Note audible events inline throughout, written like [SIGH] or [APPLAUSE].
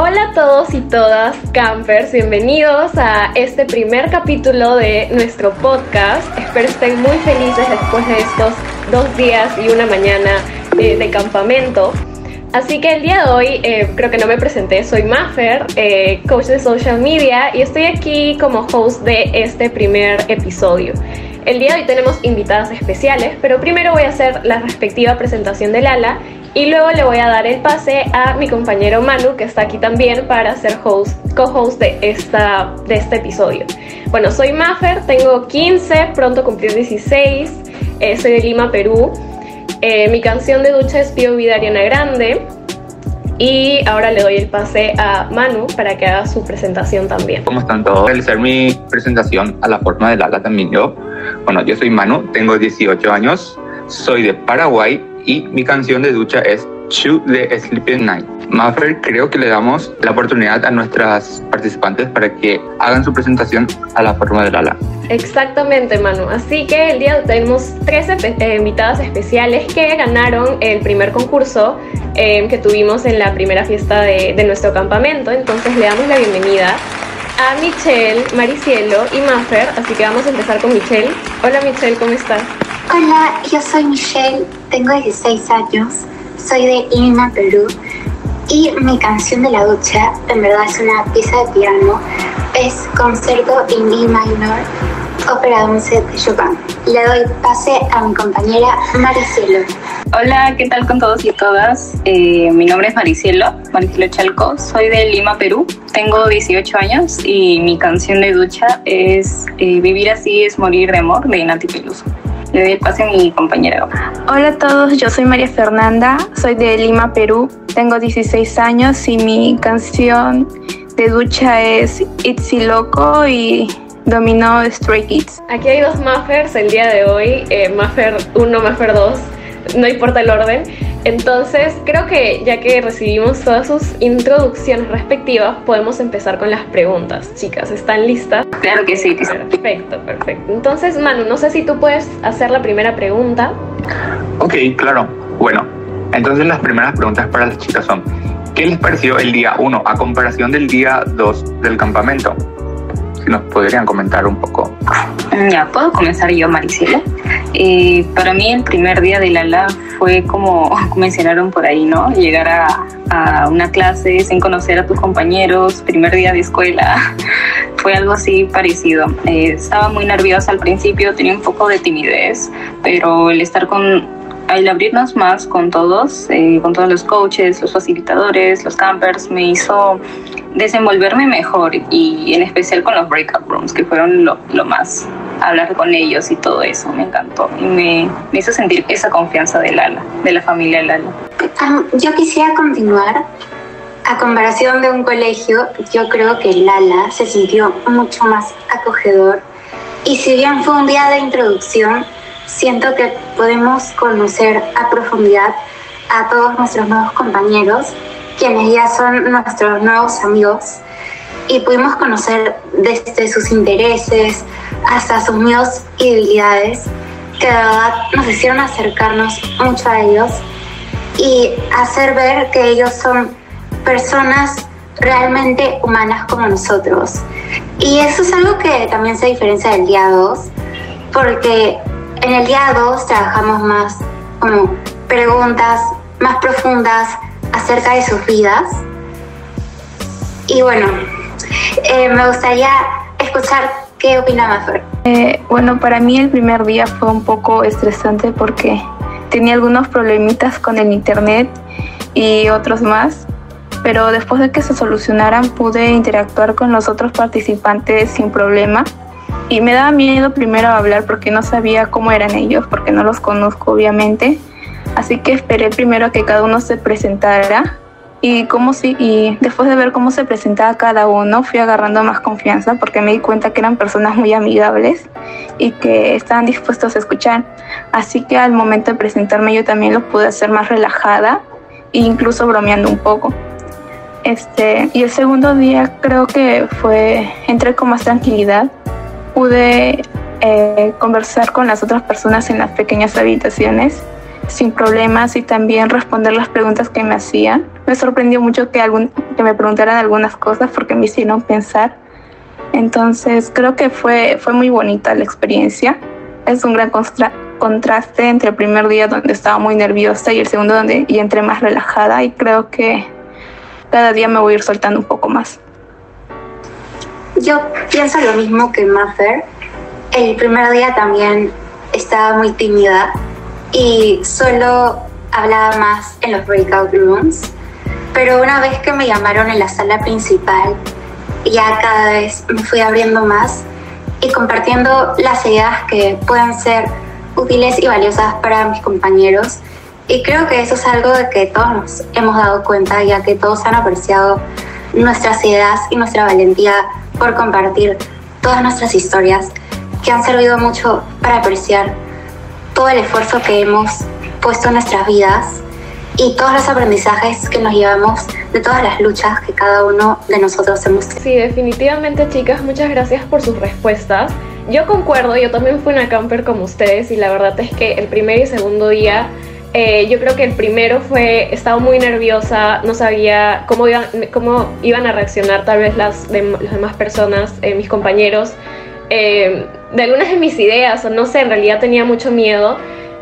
Hola a todos y todas, campers, bienvenidos a este primer capítulo de nuestro podcast. Espero estén muy felices después de estos dos días y una mañana eh, de campamento. Así que el día de hoy eh, creo que no me presenté, soy Maffer, eh, coach de social media y estoy aquí como host de este primer episodio. El día de hoy tenemos invitadas especiales, pero primero voy a hacer la respectiva presentación de Lala y luego le voy a dar el pase a mi compañero Manu, que está aquí también para ser host, co-host de, de este episodio. Bueno, soy Maffer, tengo 15, pronto cumplir 16, eh, soy de Lima, Perú. Eh, mi canción de ducha es Pío Vida Grande. Y ahora le doy el pase a Manu para que haga su presentación también. ¿Cómo están todos? Realizar mi presentación a la forma de Lala también yo. Bueno, yo soy Manu, tengo 18 años, soy de Paraguay y mi canción de ducha es Shoot the Sleeping Night. Maffer, creo que le damos la oportunidad a nuestras participantes para que hagan su presentación a la forma de Lala. Exactamente, Manu. Así que el día de hoy tenemos tres eh, invitadas especiales que ganaron el primer concurso eh, que tuvimos en la primera fiesta de, de nuestro campamento. Entonces le damos la bienvenida a Michelle, Maricielo y Maffer. Así que vamos a empezar con Michelle. Hola Michelle, ¿cómo estás? Hola, yo soy Michelle, tengo 16 años, soy de Lima, Perú y mi canción de la ducha en verdad es una pieza de piano, es Concerto en Mi Minor, ópera 11 de Chopin. Le doy pase a mi compañera Maricielo. Hola, ¿qué tal con todos y todas? Eh, mi nombre es Maricielo, Maricielo Chalco, soy de Lima, Perú, tengo 18 años y mi canción de ducha es eh, Vivir así es morir de amor de Nati Peluso. Le doy el pase a mi compañera. Hola a todos, yo soy María Fernanda, soy de Lima, Perú, tengo 16 años y mi canción de ducha es Itzy Loco y dominó Stray Kids. Aquí hay dos Maffers el día de hoy, eh, Maffer 1, Maffer 2, no importa el orden. Entonces, creo que ya que recibimos todas sus introducciones respectivas, podemos empezar con las preguntas. Chicas, ¿están listas? Claro que sí. Perfecto, perfecto. Entonces, Manu, no sé si tú puedes hacer la primera pregunta. Ok, claro. Bueno, entonces las primeras preguntas para las chicas son, ¿qué les pareció el día 1 a comparación del día 2 del campamento? Si nos podrían comentar un poco. Ya, ¿puedo comenzar yo, Maricela? Eh, para mí el primer día de Lala fue como [LAUGHS] mencionaron por ahí, ¿no? Llegar a, a, una clase sin conocer a tus compañeros, primer día de escuela, [LAUGHS] fue algo así parecido. Eh, estaba muy nerviosa al principio, tenía un poco de timidez, pero el estar con al abrirnos más con todos, eh, con todos los coaches, los facilitadores, los campers, me hizo desenvolverme mejor y en especial con los breakout rooms, que fueron lo, lo más, hablar con ellos y todo eso, me encantó y me, me hizo sentir esa confianza de Lala, de la familia Lala. Um, yo quisiera continuar. A comparación de un colegio, yo creo que Lala se sintió mucho más acogedor y si bien fue un día de introducción, siento que podemos conocer a profundidad a todos nuestros nuevos compañeros, quienes ya son nuestros nuevos amigos, y pudimos conocer desde sus intereses hasta sus miedos y debilidades, que de verdad nos hicieron acercarnos mucho a ellos y hacer ver que ellos son personas realmente humanas como nosotros. Y eso es algo que también se diferencia del día 2, porque en el día 2 trabajamos más como preguntas más profundas acerca de sus vidas. Y bueno, eh, me gustaría escuchar qué opina. Eh, bueno, para mí el primer día fue un poco estresante porque tenía algunos problemitas con el internet y otros más, pero después de que se solucionaran pude interactuar con los otros participantes sin problema y me daba miedo primero hablar porque no sabía cómo eran ellos, porque no los conozco obviamente. Así que esperé primero a que cada uno se presentara y, cómo si, y después de ver cómo se presentaba cada uno, fui agarrando más confianza porque me di cuenta que eran personas muy amigables y que estaban dispuestos a escuchar. Así que al momento de presentarme yo también lo pude hacer más relajada e incluso bromeando un poco. Este, y el segundo día creo que fue, entré con más tranquilidad pude eh, conversar con las otras personas en las pequeñas habitaciones sin problemas y también responder las preguntas que me hacían. me sorprendió mucho que, algún, que me preguntaran algunas cosas porque me hicieron pensar. Entonces creo que fue, fue muy bonita la experiencia. Es un gran contraste entre el primer día donde estaba muy nerviosa y el segundo donde y entré más relajada y creo que cada día me voy a ir soltando un poco más. Yo pienso lo mismo que Maffer. El primer día también estaba muy tímida y solo hablaba más en los breakout rooms. Pero una vez que me llamaron en la sala principal, ya cada vez me fui abriendo más y compartiendo las ideas que pueden ser útiles y valiosas para mis compañeros. Y creo que eso es algo de que todos nos hemos dado cuenta, ya que todos han apreciado nuestras ideas y nuestra valentía por compartir todas nuestras historias que han servido mucho para apreciar todo el esfuerzo que hemos puesto en nuestras vidas y todos los aprendizajes que nos llevamos de todas las luchas que cada uno de nosotros hemos tenido. Sí, definitivamente chicas, muchas gracias por sus respuestas. Yo concuerdo, yo también fui una camper como ustedes y la verdad es que el primer y segundo día eh, yo creo que el primero fue, estaba muy nerviosa, no sabía cómo iban, cómo iban a reaccionar tal vez las, las demás personas, eh, mis compañeros, eh, de algunas de mis ideas, o no sé, en realidad tenía mucho miedo.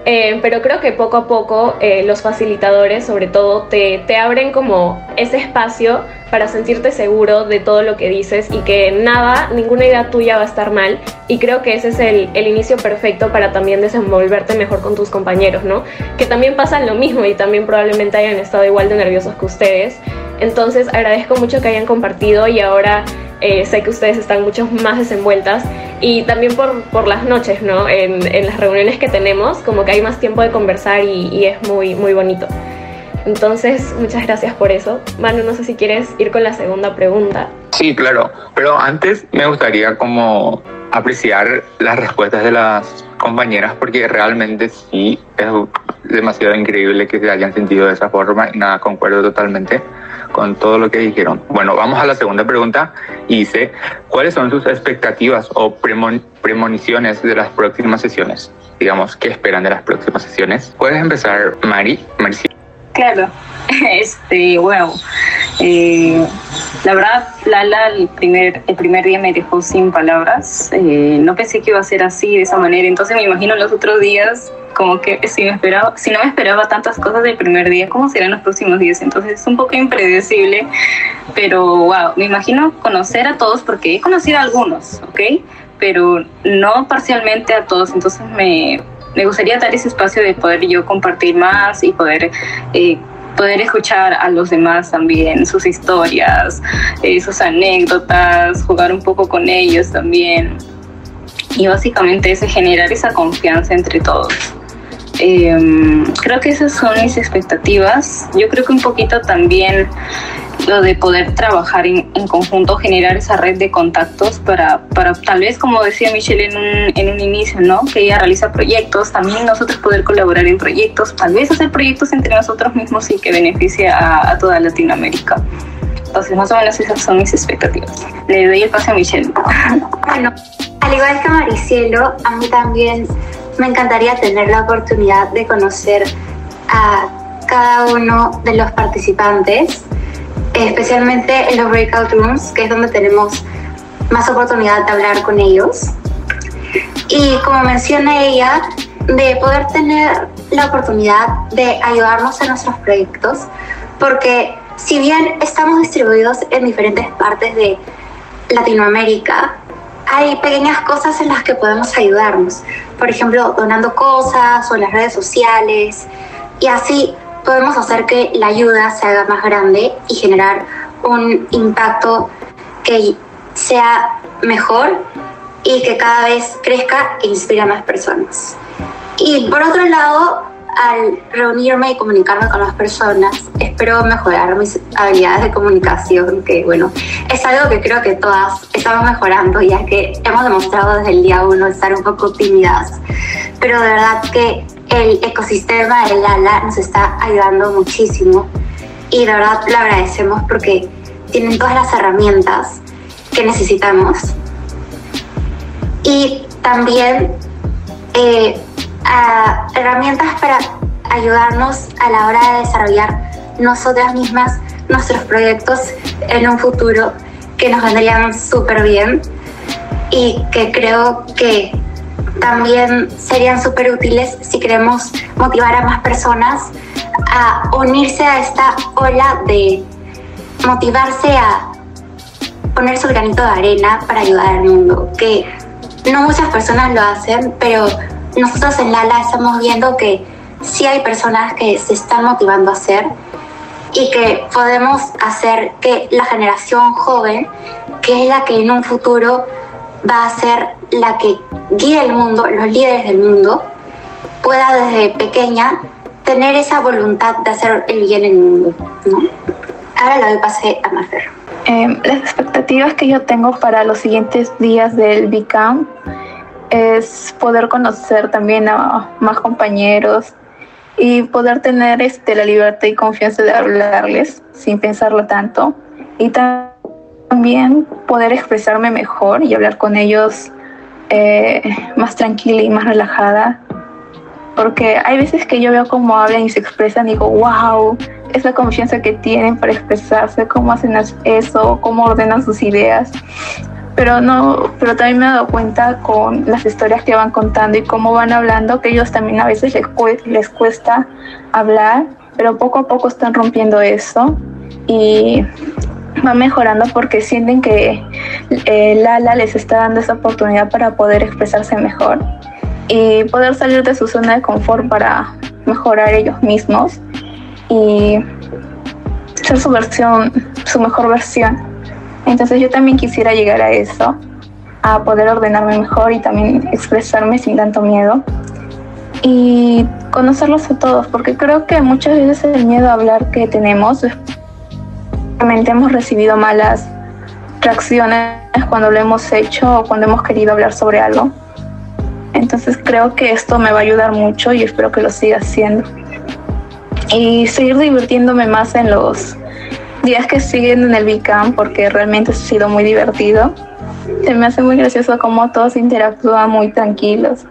Eh, pero creo que poco a poco eh, los facilitadores, sobre todo, te, te, abren como ese espacio para sentirte seguro de todo lo que dices y que nada, ninguna idea tuya va a estar mal. Y creo que ese es el, el inicio perfecto para también desenvolverte mejor con tus compañeros, ¿no? Que también pasan lo mismo y también probablemente hayan estado igual de nerviosos que ustedes. Entonces agradezco mucho que hayan compartido y ahora eh, sé que ustedes están mucho más desenvueltas y también por, por las noches, ¿no? En, en, las reuniones que tenemos, como que hay más tiempo de conversar y, y, es muy, muy bonito. Entonces, muchas gracias por eso. Manu, no sé si quieres ir con la segunda pregunta. Sí, claro, pero antes me gustaría como apreciar las respuestas de las compañeras porque realmente sí es demasiado increíble que se hayan sentido de esa forma y nada, concuerdo totalmente con todo lo que dijeron. Bueno, vamos a la segunda pregunta dice, ¿cuáles son sus expectativas o premon premoniciones de las próximas sesiones? Digamos, ¿qué esperan de las próximas sesiones? Puedes empezar, Mari, Marcia. Claro, [LAUGHS] este, wow. Eh, la verdad, Lala el primer, el primer día me dejó sin palabras. Eh, no pensé que iba a ser así, de esa manera. Entonces me imagino los otros días como que si, me esperaba, si no me esperaba tantas cosas del primer día, ¿cómo serán los próximos días? Entonces es un poco impredecible, pero wow, me imagino conocer a todos porque he conocido a algunos, ¿ok? Pero no parcialmente a todos, entonces me, me gustaría dar ese espacio de poder yo compartir más y poder... Eh, poder escuchar a los demás también, sus historias, eh, sus anécdotas, jugar un poco con ellos también. Y básicamente es generar esa confianza entre todos. Eh, creo que esas son mis expectativas. Yo creo que un poquito también lo de poder trabajar en, en, conjunto, generar esa red de contactos para, para tal vez, como decía Michelle en un, en un inicio, ¿no? que ella realiza proyectos, también nosotros poder colaborar en proyectos, tal vez hacer proyectos entre nosotros mismos y que beneficie a, a toda Latinoamérica. Entonces, más o menos esas son mis expectativas. Le doy el pase a Michelle. [LAUGHS] Bueno, al igual que Maricielo, a mí también me encantaría tener la oportunidad de conocer a cada uno de los participantes, especialmente en los breakout rooms, que es donde tenemos más oportunidad de hablar con ellos. Y como menciona ella, de poder tener la oportunidad de ayudarnos en nuestros proyectos, porque si bien estamos distribuidos en diferentes partes de Latinoamérica, hay pequeñas cosas en las que podemos ayudarnos. Por ejemplo, donando cosas o en las redes sociales. Y así podemos hacer que la ayuda se haga más grande y generar un impacto que sea mejor y que cada vez crezca e inspire a más personas. Y por otro lado, al reunirme y comunicarme con las personas, espero mejorar mis habilidades de comunicación, que bueno, es algo que creo que todas estamos mejorando, ya que hemos demostrado desde el día uno estar un poco tímidas, pero de verdad que el ecosistema del ALA nos está ayudando muchísimo. Y de verdad lo agradecemos porque tienen todas las herramientas que necesitamos. Y también eh, a herramientas para ayudarnos a la hora de desarrollar nosotras mismas nuestros proyectos en un futuro que nos vendrían súper bien y que creo que también serían súper útiles si queremos motivar a más personas a unirse a esta ola de motivarse a poner su granito de arena para ayudar al mundo, que no muchas personas lo hacen, pero nosotros en Lala estamos viendo que sí hay personas que se están motivando a hacer y que podemos hacer que la generación joven, que es la que en un futuro va a ser la que guíe el mundo, los líderes del mundo, pueda desde pequeña tener esa voluntad de hacer el bien en el mundo. ¿no? Ahora lo doy pase a Mafer. Eh, las expectativas que yo tengo para los siguientes días del BICAM es poder conocer también a más compañeros y poder tener este, la libertad y confianza de hablarles sin pensarlo tanto y también poder expresarme mejor y hablar con ellos eh, más tranquila y más relajada porque hay veces que yo veo cómo hablan y se expresan y digo, wow, es la confianza que tienen para expresarse, cómo hacen eso, cómo ordenan sus ideas. Pero no, pero también me he dado cuenta con las historias que van contando y cómo van hablando, que ellos también a veces les, les cuesta hablar, pero poco a poco están rompiendo eso y van mejorando porque sienten que eh, Lala les está dando esa oportunidad para poder expresarse mejor y poder salir de su zona de confort para mejorar ellos mismos y ser su versión, su mejor versión. Entonces yo también quisiera llegar a eso, a poder ordenarme mejor y también expresarme sin tanto miedo y conocerlos a todos, porque creo que muchas veces el miedo a hablar que tenemos, realmente hemos recibido malas reacciones cuando lo hemos hecho o cuando hemos querido hablar sobre algo. Entonces creo que esto me va a ayudar mucho y espero que lo siga haciendo y seguir divirtiéndome más en los días que siguen en el BICAM porque realmente ha sido muy divertido. Se me hace muy gracioso cómo todos interactúan muy tranquilos.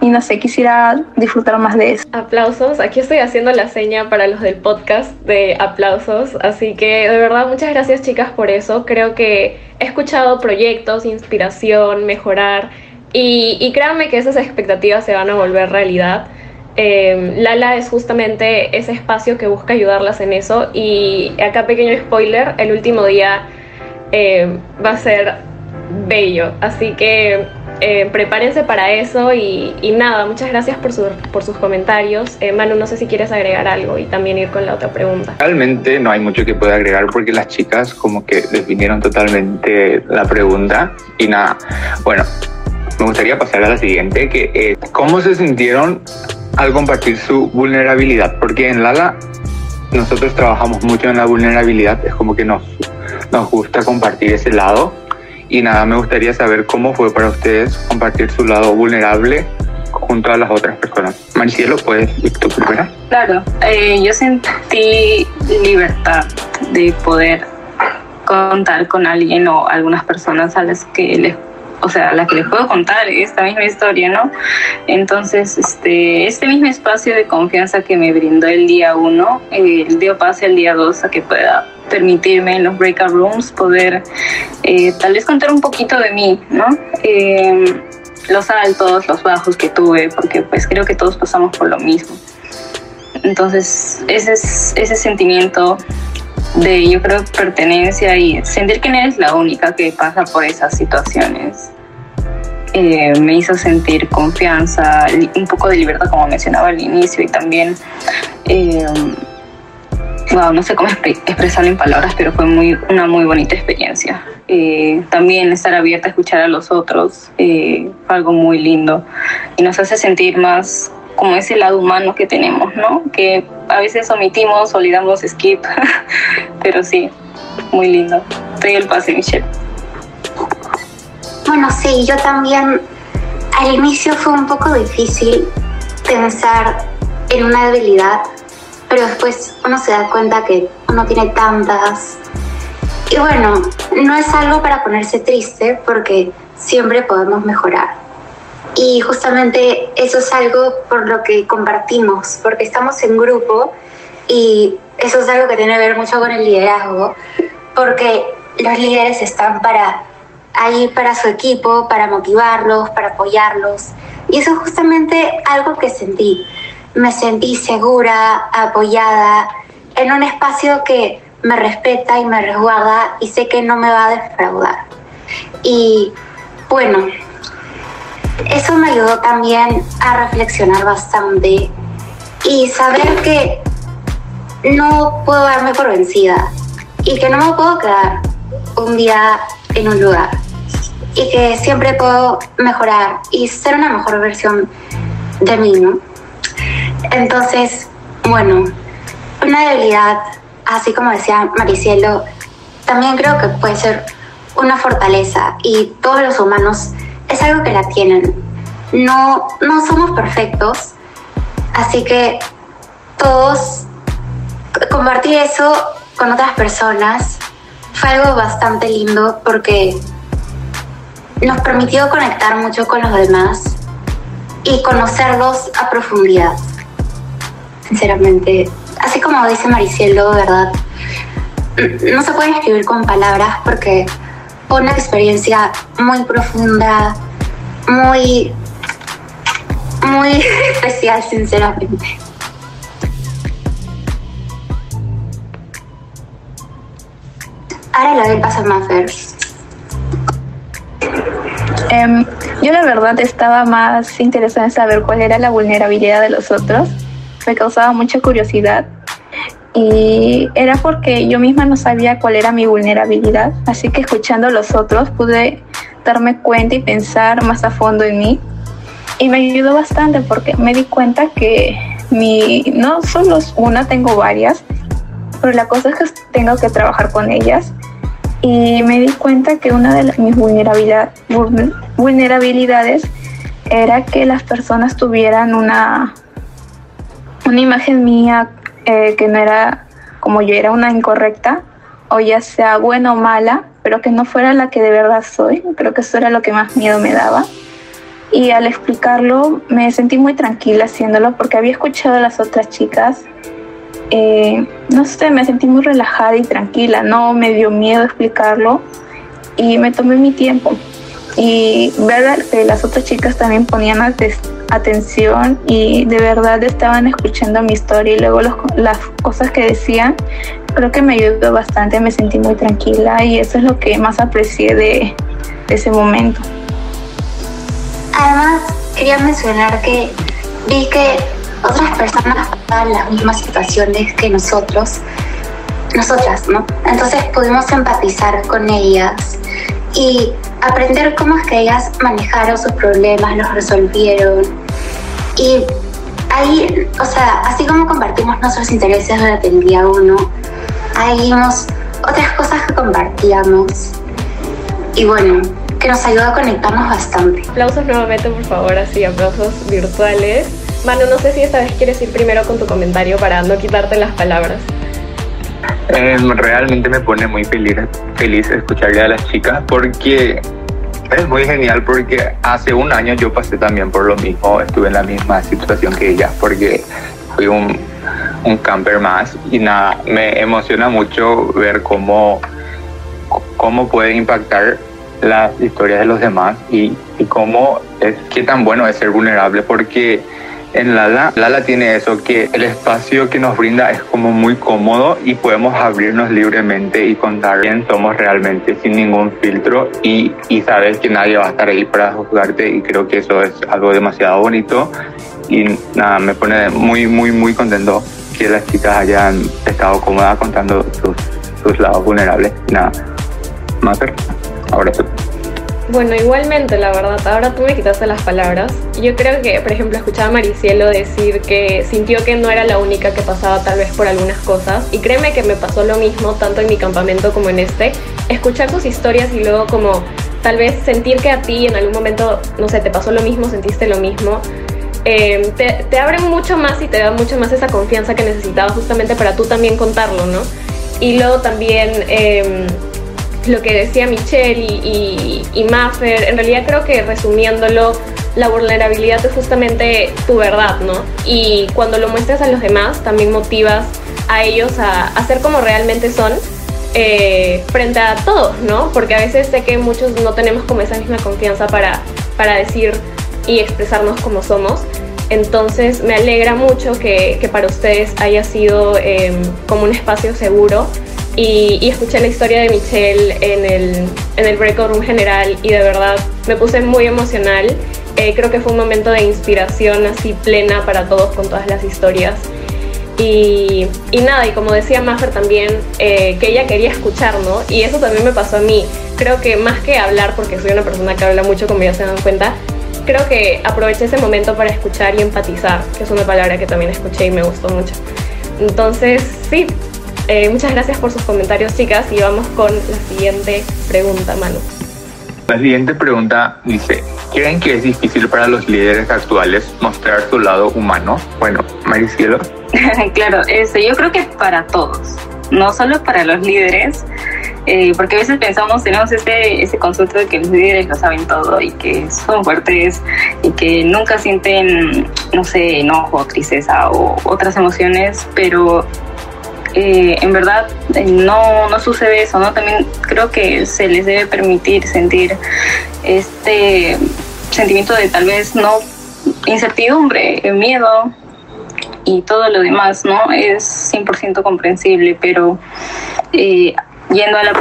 Y no sé, quisiera disfrutar más de eso. Aplausos. Aquí estoy haciendo la seña para los del podcast de aplausos. Así que de verdad muchas gracias chicas por eso. Creo que he escuchado proyectos, inspiración, mejorar. Y, y créanme que esas expectativas se van a volver realidad. Eh, Lala es justamente ese espacio que busca ayudarlas en eso y acá pequeño spoiler, el último día eh, va a ser bello, así que eh, prepárense para eso y, nada, muchas gracias por, por sus comentarios. Manu, no sé si quieres agregar algo y también ir con la otra pregunta. Realmente no hay mucho que pueda agregar porque las chicas como que definieron totalmente la pregunta y nada, bueno, me gustaría pasar a la siguiente, que ¿cómo se sintieron al compartir su vulnerabilidad, porque en Lala nosotros trabajamos mucho en la vulnerabilidad, es como que nos, nos gusta compartir ese lado y nada, me gustaría saber cómo fue para ustedes compartir su lado vulnerable junto a las otras personas. Maricielo, ¿puedes ir tú primera? Claro, eh, yo sentí libertad de poder contar con alguien o algunas personas a las que les o sea, la que les puedo contar esta misma historia, ¿no? Entonces, este, este mismo espacio de confianza que me brindó el día uno, dio pase al día dos a que pueda permitirme en los breakout rooms poder eh, tal vez contar un poquito de mí, ¿no? Eh, los altos, los bajos que tuve, porque pues creo que todos pasamos por lo mismo. Entonces, ese, es, ese sentimiento de yo creo pertenencia y sentir que no eres la única que pasa por esas situaciones. Eh, me hizo sentir confianza, un poco de libertad como mencionaba al inicio y también, eh, no sé cómo expresarlo en palabras, pero fue muy, una muy bonita experiencia. Eh, también estar abierta a escuchar a los otros fue algo muy lindo y nos hace sentir más como ese lado humano que tenemos, ¿no? Que a veces omitimos, olvidamos skip, [LAUGHS] pero sí, muy lindo. Estoy el pase, Michelle. Bueno, sí, yo también al inicio fue un poco difícil pensar en una debilidad, pero después uno se da cuenta que uno tiene tantas. Y bueno, no es algo para ponerse triste porque siempre podemos mejorar. Y justamente eso es algo por lo que compartimos, porque estamos en grupo y eso es algo que tiene que ver mucho con el liderazgo, porque los líderes están para ahí para su equipo, para motivarlos, para apoyarlos. Y eso es justamente algo que sentí. Me sentí segura, apoyada, en un espacio que me respeta y me resguarda y sé que no me va a defraudar. Y bueno, eso me ayudó también a reflexionar bastante y saber que no puedo darme por vencida y que no me puedo quedar un día en un lugar y que siempre puedo mejorar y ser una mejor versión de mí, ¿no? Entonces, bueno, una debilidad, así como decía Maricielo, también creo que puede ser una fortaleza y todos los humanos es algo que la tienen. No, no somos perfectos, así que todos compartir eso con otras personas fue algo bastante lindo porque nos permitió conectar mucho con los demás y conocerlos a profundidad. Sinceramente, así como dice Maricielo, ¿verdad? No se puede escribir con palabras porque fue una experiencia muy profunda, muy, muy [LAUGHS] especial, sinceramente. Ahora le doy el paso a Maffer. Em, yo la verdad estaba más interesada en saber cuál era la vulnerabilidad de los otros. Me causaba mucha curiosidad y era porque yo misma no sabía cuál era mi vulnerabilidad. Así que escuchando a los otros pude darme cuenta y pensar más a fondo en mí. Y me ayudó bastante porque me di cuenta que mi, no solo una, tengo varias, pero la cosa es que tengo que trabajar con ellas y me di cuenta que una de mis vulnerabilidad, vulnerabilidades era que las personas tuvieran una, una imagen mía eh, que no era como yo era una incorrecta, o ya sea buena o mala, pero que no fuera la que de verdad soy. Creo que eso era lo que más miedo me daba. Y al explicarlo me sentí muy tranquila haciéndolo porque había escuchado a las otras chicas eh, no sé, me sentí muy relajada y tranquila, no me dio miedo explicarlo y me tomé mi tiempo. Y ver que las otras chicas también ponían atención y de verdad estaban escuchando mi historia y luego las cosas que decían, creo que me ayudó bastante, me sentí muy tranquila y eso es lo que más aprecié de, ese momento. Además, quería mencionar que vi que otras personas pasan las mismas situaciones que nosotros, nosotras, ¿no? Entonces pudimos empatizar con ellas y aprender cómo es que ellas manejaron sus problemas, los resolvieron. Y ahí, o sea, así como compartimos nuestros intereses el día uno, ahí vimos otras cosas que compartíamos. Y bueno, que nos ayudó a conectarnos bastante. Aplausos nuevamente, por favor, así, aplausos virtuales. Manu, no sé si esta vez quieres ir primero con tu comentario para no quitarte las palabras. Em, realmente me pone muy feliz, feliz escucharle a las chicas porque es muy genial porque hace un año yo pasé también por lo mismo, estuve en la misma situación que ella porque fui un, un camper más. Y nada, me emociona mucho ver cómo, cómo puede impactar las historias de los demás y, y cómo es, qué tan bueno es ser vulnerable porque en Lala, Lala tiene eso, que el espacio que nos brinda es como muy cómodo y podemos abrirnos libremente y contar quién somos realmente sin ningún filtro y, y sabes que nadie va a estar ahí para juzgarte y creo que eso es algo demasiado bonito. Y nada, me pone muy, muy, muy contento que las chicas hayan estado cómodas contando sus, sus lados vulnerables. Nada, más ahora tú. Bueno, igualmente, la verdad, ahora tú me quitaste las palabras. Yo creo que, por ejemplo, escuchaba a Maricielo decir que sintió que no era la única que pasaba tal vez por algunas cosas. Y créeme que me pasó lo mismo, tanto en mi campamento como en este. Escuchar tus historias y luego como tal vez sentir que a ti en algún momento, no sé, te pasó lo mismo, sentiste lo mismo. Eh, te, te abre mucho más y te da mucho más esa confianza que necesitabas justamente para tú también contarlo, ¿no? Y luego también... Eh, lo que decía Michelle y, y, Maffer, en realidad creo que resumiéndolo, la vulnerabilidad es justamente tu verdad, ¿no? Y cuando lo muestras a los demás, también motivas a ellos a, a ser como realmente son eh, frente a todos, ¿no? Porque a veces sé que muchos no tenemos como esa misma confianza para, para decir y expresarnos como somos. Entonces me alegra mucho que, que para ustedes haya sido eh, como un espacio seguro y, y, escuché la historia de Michelle en el, en el breakout room general y de verdad me puse muy emocional. Eh, creo que fue un momento de inspiración así plena para todos con todas las historias. Y, y, nada, y como decía Mafer también, eh, que ella quería escuchar, ¿no? Y eso también me pasó a mí. Creo que más que hablar, porque soy una persona que habla mucho, como ya se dan cuenta, creo que aproveché ese momento para escuchar y empatizar, que es una palabra que también escuché y me gustó mucho. Entonces, sí, eh, muchas gracias por sus comentarios, chicas, y vamos con la siguiente pregunta, Manu. La siguiente pregunta dice, ¿creen que es difícil para los líderes actuales mostrar su lado humano? Bueno, Maricielo. [LAUGHS] claro, este, yo creo que para todos, no solo para los líderes, eh, porque a veces pensamos, tenemos ese, ese concepto de que los líderes lo saben todo y que son fuertes y que nunca sienten, no sé, enojo, tristeza o otras emociones, pero eh, en verdad eh, no, no sucede eso, ¿no? También creo que se les debe permitir sentir este sentimiento de tal vez no incertidumbre, miedo y todo lo demás, ¿no? Es 100% comprensible, pero eh, yendo a la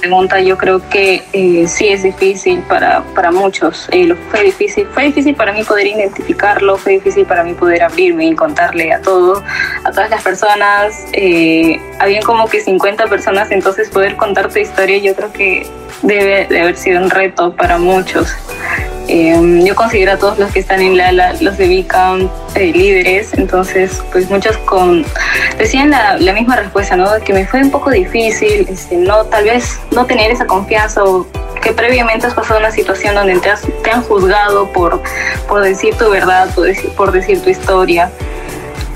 pregunta, yo creo que eh, sí es difícil para, para muchos. Eh, fue difícil, fue difícil para mí poder identificarlo, fue difícil para mí poder abrirme y contarle a todos, a todas las personas. Eh, habían como que 50 personas, entonces poder contar tu historia, yo creo que debe de haber sido un reto para muchos. Eh, yo considero a todos los que están en Lala, los de Bicam, eh, líderes, entonces pues muchos con decían la, la, misma respuesta, ¿no? Que me fue un poco difícil, este, no, tal vez no tener esa confianza o que previamente has pasado una situación donde te, has, te han juzgado por, por decir tu verdad, por decir, tu historia.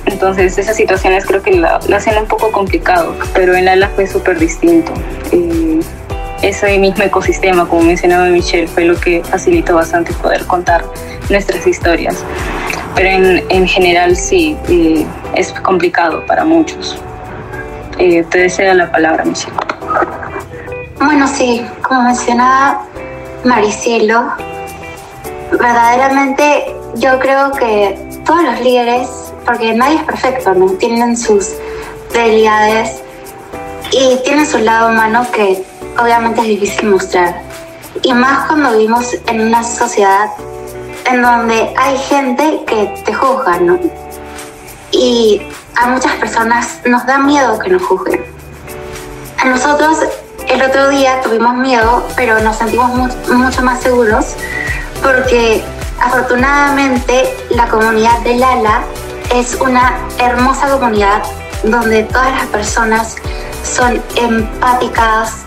Entonces esas situaciones creo que la, la hacen un poco complicado, pero en Lala fue súper distinto. Ese mismo ecosistema, como mencionaba Michelle, fue lo que facilitó bastante poder contar nuestras historias. Pero en, en general sí, eh, es complicado para muchos. Eh, te deseo la palabra, Michelle. Bueno, sí, como mencionaba Maricielo, verdaderamente yo creo que todos los líderes, porque nadie es perfecto, ¿no? Tienen sus debilidades y tienen su lado humano que obviamente es difícil mostrar. Y más cuando vivimos en una sociedad en donde hay gente que te juzga, ¿no? Y a muchas personas nos da miedo que nos juzguen. Nosotros el otro día tuvimos miedo, pero nos sentimos mucho más seguros porque afortunadamente la comunidad de Lala es una hermosa comunidad donde todas las personas son empáticas,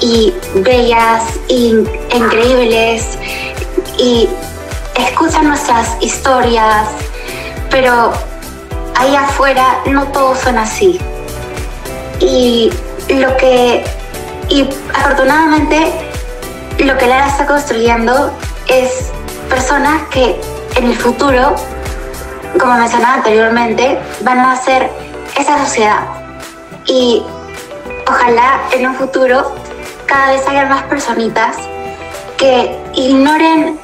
y bellas y increíbles y escuchan nuestras historias, pero ahí afuera no todos son así. Y lo que, y afortunadamente, lo que Lara está construyendo es personas que en el futuro, como mencionaba anteriormente, van a hacer esa sociedad. Y ojalá en un futuro cada vez haya más personitas que ignoren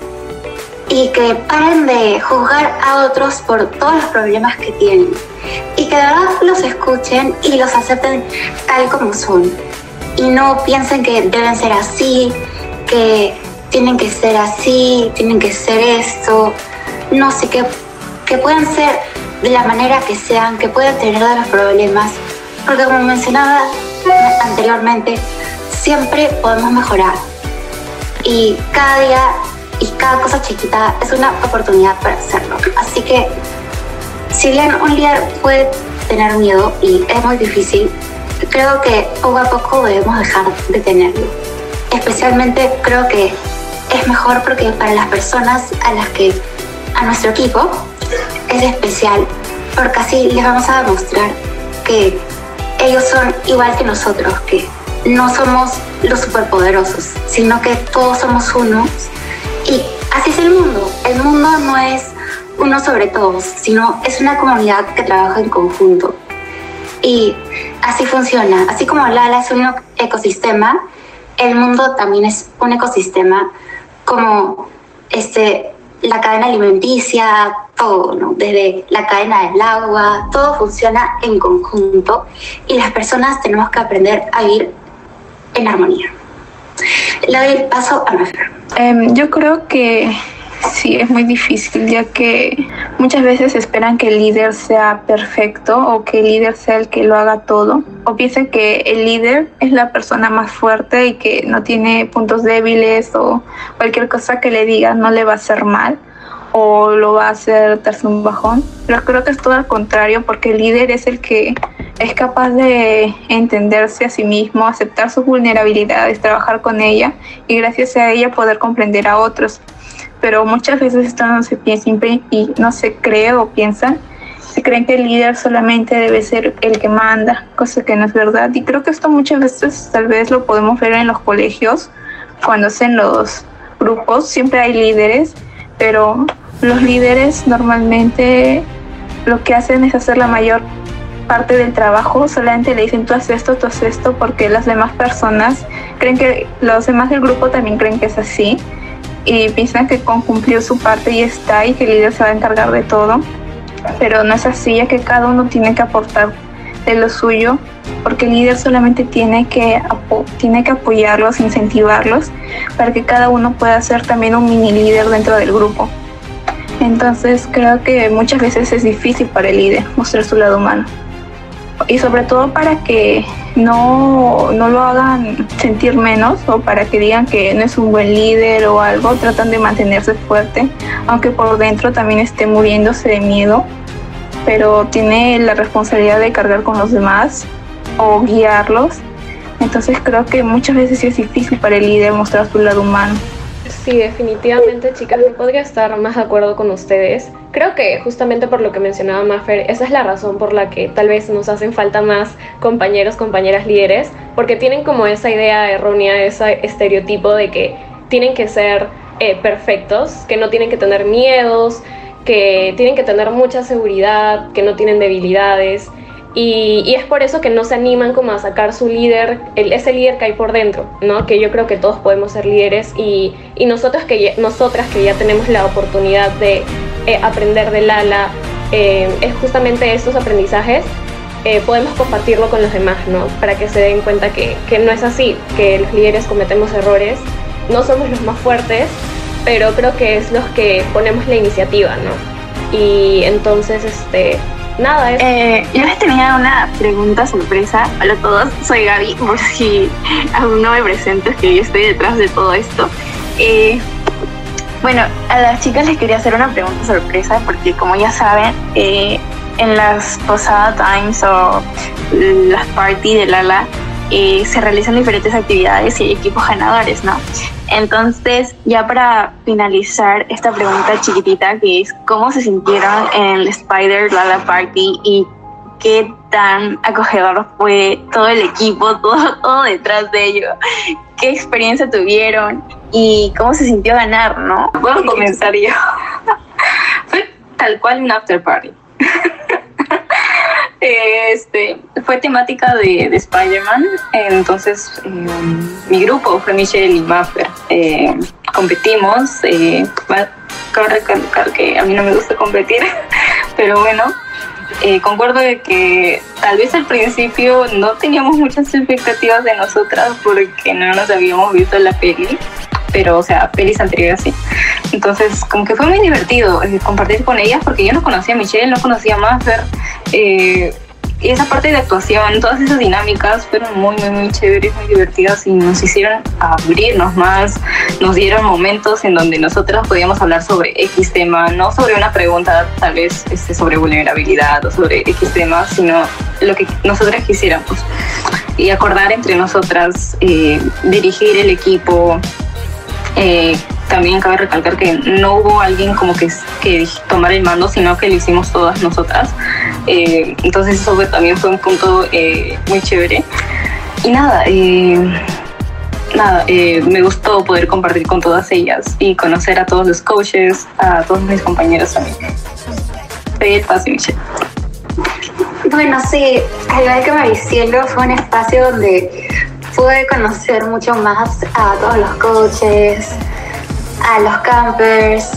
y que paren de juzgar a otros por todos los problemas que tienen y que de verdad los escuchen y los acepten tal como son y no piensen que deben ser así, que tienen que ser así, tienen que ser esto, no sé, que, que puedan ser de la manera que sean, que puedan tener los problemas, porque como mencionaba anteriormente, siempre podemos mejorar. Y cada día y cada cosa chiquita es una oportunidad para hacerlo. Así que, bien un líder puede tener miedo y es muy difícil, creo que poco a poco debemos dejar de tenerlo. Especialmente creo que es mejor porque para las personas a las que, a nuestro equipo, es especial, porque así les vamos a demostrar que ellos son igual que nosotros, que no somos los superpoderosos, sino que todos somos unos. Y así es el mundo. El mundo no es uno sobre todos, sino es una comunidad que trabaja en conjunto. Y así funciona. Así como Lala es un ecosistema, el mundo también es un ecosistema como este, la cadena alimenticia, todo, desde la cadena del agua, todo funciona en conjunto y las personas tenemos que aprender a vivir en armonía. Le paso a Mafer. Eh, yo creo que sí, es muy difícil, ya que muchas veces esperan que el líder sea perfecto o que el líder sea el que lo haga todo, o piensan que el líder es la persona más fuerte y que no tiene puntos débiles o cualquier cosa que le diga no le va a hacer mal o lo va a hacer darse un bajón. Pero creo que es todo al contrario, porque el líder es el que es capaz de entenderse a sí mismo, aceptar sus vulnerabilidades, trabajar con ella y gracias a ella poder comprender a otros pero muchas veces esto no se piensa y no se cree o piensan. Se creen que el líder solamente debe ser el que manda, cosa que no es verdad. Y creo que esto muchas veces tal vez lo podemos ver en los colegios, cuando hacen los grupos, siempre hay líderes, pero los líderes normalmente lo que hacen es hacer la mayor parte del trabajo, solamente le dicen tú haces esto, tú haces esto, porque las demás personas creen que los demás del grupo también creen que es así y piensan que con cumplió su parte y está y que el líder se va a encargar de todo. Pero no es así, ya que cada uno tiene que aportar de lo suyo, porque el líder solamente tiene que, tiene que apoyarlos, incentivarlos, para que cada uno pueda ser también un mini líder dentro del grupo. Entonces creo que muchas veces es difícil para el líder mostrar su lado humano y sobre todo para que no, no lo hagan sentir menos o para que digan que no es un buen líder o algo, tratan de mantenerse fuerte, aunque por dentro también esté muriéndose de miedo, pero tiene la responsabilidad de cargar con los demás o guiarlos. Entonces creo que muchas veces es difícil para el líder mostrar su lado humano. Sí, definitivamente, chicas, no podría estar más de acuerdo con ustedes. Creo que justamente por lo que mencionaba Maffer, esa es la razón por la que tal vez nos hacen falta más compañeros, compañeras líderes, porque tienen como esa idea errónea, ese estereotipo de que tienen que ser eh, perfectos, que no tienen que tener miedos, que tienen que tener mucha seguridad, que no tienen debilidades. Y, es por eso que no se animan como a sacar su líder, el, ese líder que hay por dentro, ¿no? Que yo creo que todos podemos ser líderes y, y nosotros que nosotras que ya tenemos la oportunidad de eh, aprender del ala, eh, es justamente estos aprendizajes, eh, podemos compartirlo con los demás, ¿no? Para que se den cuenta que, que no es así, que los líderes cometemos errores, no somos los más fuertes, pero creo que es los que ponemos la iniciativa, ¿no? Y entonces, este, Nada, eh, yo les tenía una pregunta sorpresa. Hola a todos, soy Gaby, por si aún no me presento, es que yo estoy detrás de todo esto. Eh, bueno, a las chicas les quería hacer una pregunta sorpresa porque como ya saben, eh, en las Posada Times o las party de Lala eh, se realizan diferentes actividades y hay equipos ganadores, ¿no? Entonces, ya para finalizar esta pregunta chiquitita, que es cómo se sintieron en el Spider Lala Party y qué tan acogedor fue todo el equipo, [LAUGHS] todo, todo detrás de ello, qué experiencia tuvieron y cómo se sintió ganar, ¿no? Puedo comenzar yo. [LAUGHS] fue tal cual un after party. [LAUGHS] Este, fue temática de, de Spider-Man, entonces eh, mi grupo fue Michelle y Maffer. Eh, competimos, eh, cabe recalcar que a mí no me gusta competir, [LAUGHS] pero bueno, eh, concuerdo de que tal vez al principio no teníamos muchas expectativas de nosotras porque no nos habíamos visto la peli, pero o sea, pelis anteriores sí. Entonces, como que fue muy divertido eh, compartir con ellas porque yo no conocía a Michelle, no conocía a Maffer. Eh, y esa parte de actuación, todas esas dinámicas fueron muy, muy, muy chéveres, muy divertidas y nos hicieron abrirnos más, nos dieron momentos en donde nosotros podíamos hablar sobre X tema, no sobre una pregunta tal vez este, sobre vulnerabilidad o sobre X tema, sino lo que nosotras quisiéramos. Y acordar entre nosotras, eh, dirigir el equipo, eh, también cabe recalcar que no hubo alguien como que, que tomara el mando, sino que lo hicimos todas nosotras. Eh, entonces eso también fue un punto eh, muy chévere. Y nada, eh, nada, me gustó poder compartir con todas ellas y conocer a todos los coaches, a todos mis compañeros también. Michelle. Bueno, sí, al igual que Maricielo, fue un espacio donde pude conocer mucho más a todos los coaches, a los campers.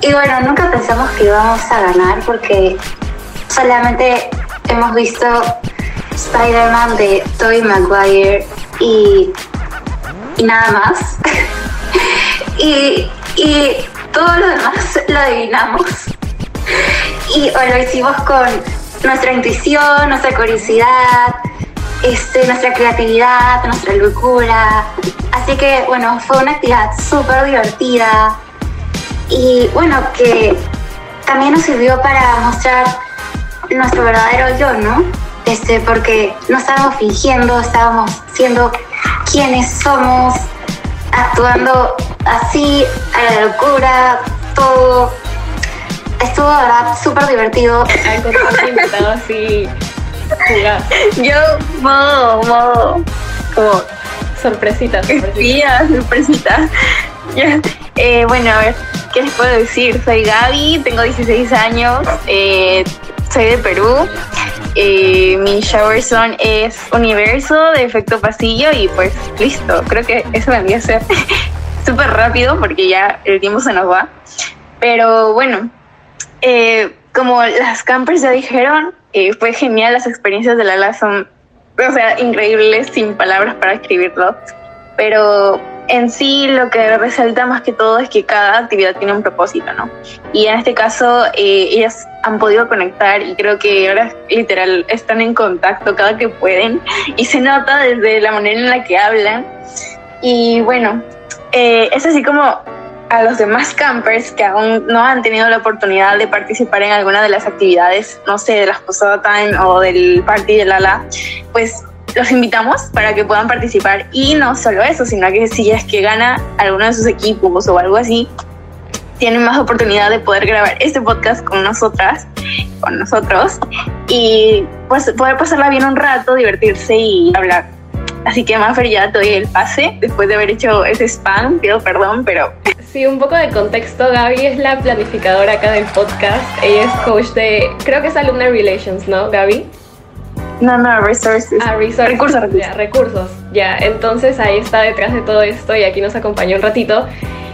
Y bueno, nunca pensamos que íbamos a ganar porque solamente hemos visto Spider-Man de Tobey Maguire y, y nada más. [LAUGHS] y, y todo lo demás lo adivinamos. Y lo hicimos con nuestra intuición, nuestra curiosidad, este, nuestra creatividad, nuestra locura. Así que bueno, fue una actividad súper divertida y bueno, que también nos sirvió para mostrar nuestro verdadero yo, ¿no? Este, porque no estábamos fingiendo, estábamos siendo quienes somos, actuando así, a la locura, todo. Estuvo, de verdad, súper divertido. Yo, modo, modo, como Sorpresita, [LAUGHS] sorpresita. Tía, sorpresita. Eh, bueno, a ver, ¿qué les puedo decir? Soy Gaby, tengo 16 años, eh, soy de Perú. Eh, mi shower zone es universo de efecto pasillo y pues listo, creo que eso vendría a ser [LAUGHS] súper rápido porque ya el tiempo se nos va. Pero bueno, eh, como las campers ya dijeron, eh, fue genial, las experiencias de Lala son, o sea, increíbles, sin palabras para escribirlo. Pero en sí lo que resalta más que todo es que cada actividad tiene un propósito, ¿no? Y en este caso eh, ellas han podido conectar y creo que ahora literal están en contacto cada que pueden y se nota desde la manera en la que hablan. Y bueno, eh, es así como a los demás campers que aún no han tenido la oportunidad de participar en alguna de las actividades, no sé, de las Posada Time o del Party de Lala, pues los invitamos para que puedan participar. Y no solo eso, sino que si es que gana alguno de sus equipos o algo así, tienen más oportunidad de poder grabar este podcast con nosotras, con nosotros, y pues poder pasarla bien un rato, divertirse y hablar. Así que Maffer ya te doy el pase después de haber hecho ese spam, pido perdón, pero Sí, un poco de contexto. Gaby es la planificadora acá del podcast. Ella es coach de, creo que es Alumni Relations, ¿no, Gaby? no, no, resources. Ah, resources. Recursos, recursos. Ya, recursos. Ya, entonces ahí está detrás de todo esto y aquí nos acompañó un ratito.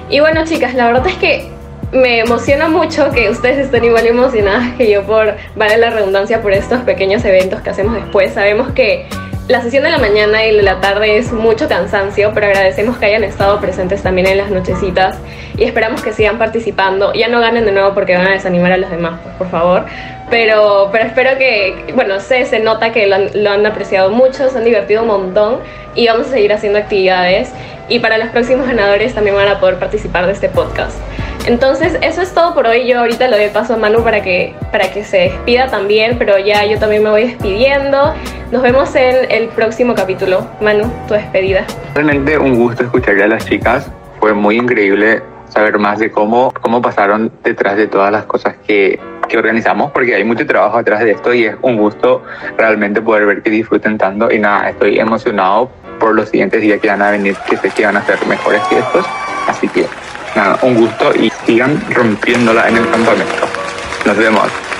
Y bueno, chicas, la verdad es que me emociona mucho que ustedes estén igual emocionadas que yo por, vale la redundancia, por estos pequeños eventos que hacemos después. Sabemos que la sesión de la mañana y de la tarde es mucho cansancio, pero agradecemos que hayan estado presentes también en las nochecitas y esperamos que sigan participando. Ya no ganen de nuevo porque van a desanimar a los demás, pues, por favor. Pero, pero espero que, bueno, sé, se nota que lo han, lo han apreciado mucho, se han divertido un montón y vamos a seguir haciendo actividades. Y para los próximos ganadores también van a poder participar de este podcast. Entonces, eso es todo por hoy. Yo ahorita le doy paso a Manu para que, para que se despida también, pero ya yo también me voy despidiendo. Nos vemos en el próximo capítulo. Manu, tu despedida. Realmente un gusto escuchar a las chicas. Fue muy increíble saber más de cómo, cómo pasaron detrás de todas las cosas que, que organizamos, porque hay mucho trabajo detrás de esto y es un gusto realmente poder ver que disfruten tanto. Y nada, estoy emocionado por los siguientes días que van a venir, que sé que van a ser mejores que estos. Así que nada, un gusto y sigan rompiéndola en el campamento. Nos vemos.